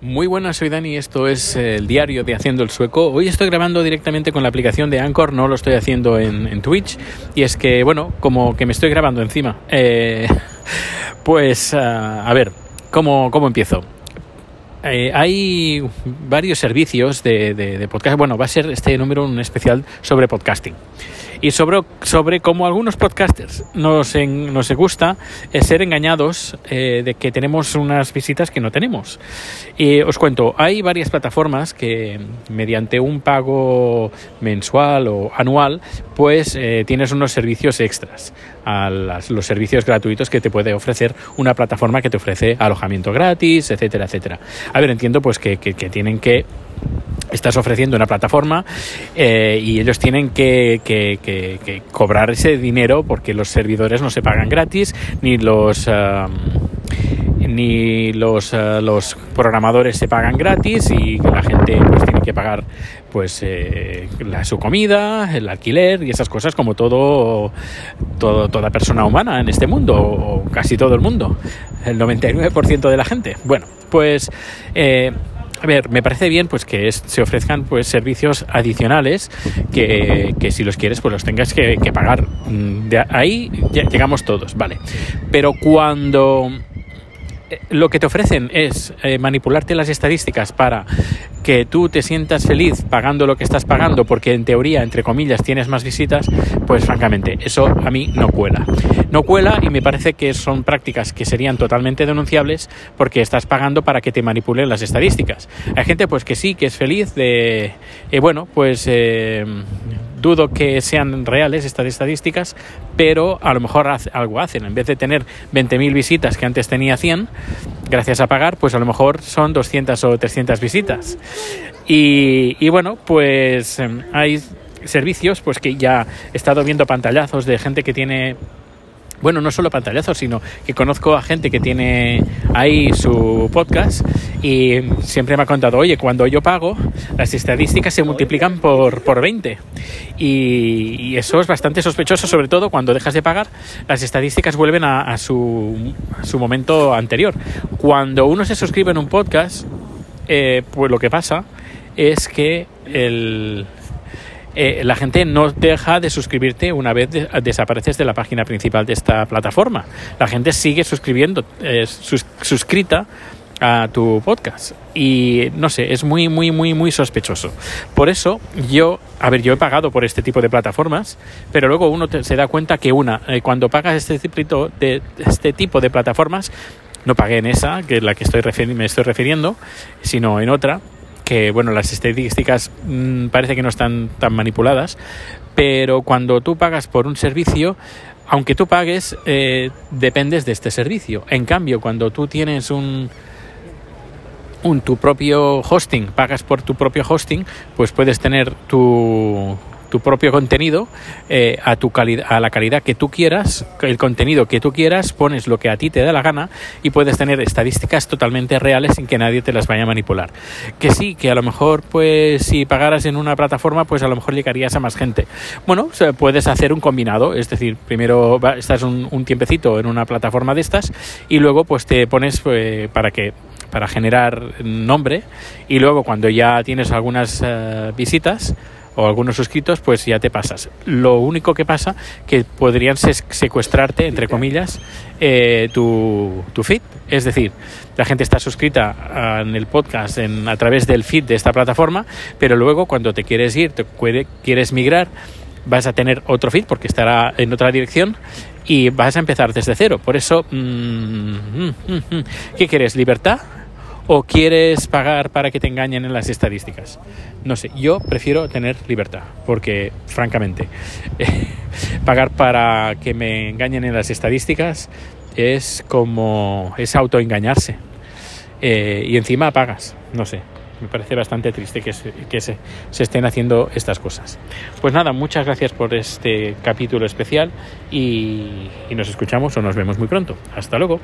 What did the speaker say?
Muy buenas, soy Dani, esto es el diario de Haciendo el Sueco. Hoy estoy grabando directamente con la aplicación de Anchor, no lo estoy haciendo en, Twitch. Y es que, bueno, como que me estoy grabando encima. Eh, pues, ah, a ver, ¿cómo, cómo empiezo? Eh, hay varios servicios de, de, podcast. Bueno, va a ser este número un especial sobre podcasting y sobre, sobre cómo algunos podcasters nos, nos gusta eh, ser engañados eh, de que tenemos unas visitas que no tenemos. Y os cuento, hay varias plataformas que mediante un pago mensual o anual, pues eh, tienes unos servicios extras a los servicios gratuitos que te puede ofrecer una plataforma que te ofrece alojamiento gratis, etcétera, etcétera. A ver, entiendo pues que, que tienen que estás ofreciendo una plataforma eh, y ellos tienen que, cobrar ese dinero porque los servidores no se pagan gratis ni los ni los, eh, los programadores se pagan gratis y la gente pues tiene que pagar pues eh, la, su comida, el alquiler y esas cosas como todo, todo toda persona humana en este mundo o casi todo el mundo, el 99% de la gente. Bueno, pues a ver, me parece bien pues que se ofrezcan pues servicios adicionales que, si los quieres pues los tengas que, pagar. Mm, de ahí llegamos todos, vale. Pero cuando lo que te ofrecen es eh, manipularte las estadísticas para que tú te sientas feliz pagando lo que estás pagando porque en teoría, entre comillas, tienes más visitas, pues francamente, eso a mí no cuela. No cuela y me parece que son prácticas que serían totalmente denunciables porque estás pagando para que te manipulen las estadísticas. Hay gente pues que sí, que es feliz de, eh, bueno, pues dudo que sean reales estas estadísticas, pero a lo mejor algo hacen. En vez de tener 20.000 visitas que antes tenía 100, gracias a pagar, pues a lo mejor son 200 o 300 visitas. Y, y bueno, pues em, hay servicios pues que ya he estado viendo pantallazos de gente que tiene bueno, no solo pantallazos, sino que conozco a gente que tiene ahí su podcast y siempre me ha contado, oye, cuando yo pago, las estadísticas se multiplican por, por 20. Y, eso es bastante sospechoso, sobre todo cuando dejas de pagar, las estadísticas vuelven a, su, su, momento anterior. Cuando uno se suscribe en un podcast, eh, pues lo que pasa es que el, eh, la gente no deja de suscribirte una vez desapareces de la página principal de esta plataforma. La gente sigue suscribiendo, eh, suscrita a tu podcast y no sé, es muy muy muy muy sospechoso. Por eso yo, a ver, yo he pagado por este tipo de plataformas, pero luego uno se da cuenta que una eh, cuando pagas este tipo de este tipo de plataformas no pagué en esa, que es la que estoy me estoy refiriendo, sino en otra que bueno, las estadísticas mm, parece que no están tan manipuladas, pero cuando tú pagas por un servicio, aunque tú pagues, eh, dependes de este servicio. En cambio, cuando tú tienes un, un tu propio hosting, pagas por tu propio hosting, pues puedes tener tu tu propio contenido eh, a, tu a la calidad que tú quieras, el contenido que tú quieras, pones lo que a ti te da la gana y puedes tener estadísticas totalmente reales sin que nadie te las vaya a manipular. Que sí, que a lo mejor, pues si pagaras en una plataforma, pues a lo mejor llegarías a más gente. Bueno, puedes hacer un combinado, es decir, primero estás un, tiempecito en una plataforma de estas y luego pues te pones eh, para que para generar nombre y luego cuando ya tienes algunas eh, visitas o algunos suscritos, pues ya te pasas. Lo único que pasa que podrían secuestrarte, entre comillas, eh, tu, tu, feed. Es decir, la gente está suscrita en el podcast en, a través del feed de esta plataforma, pero luego cuando te quieres ir, te quieres migrar, vas a tener otro feed porque estará en otra dirección y vas a empezar desde cero. Por eso, mm, mm, mm, ¿qué quieres? ¿Libertad? O quieres pagar para que te engañen en las estadísticas. No sé, yo prefiero tener libertad, porque francamente, pagar para que me engañen en las estadísticas es como es autoengañarse. Eh, y encima pagas, no sé. Me parece bastante triste que, se, que se, se estén haciendo estas cosas. Pues nada, muchas gracias por este capítulo especial y, y nos escuchamos o nos vemos muy pronto. Hasta luego.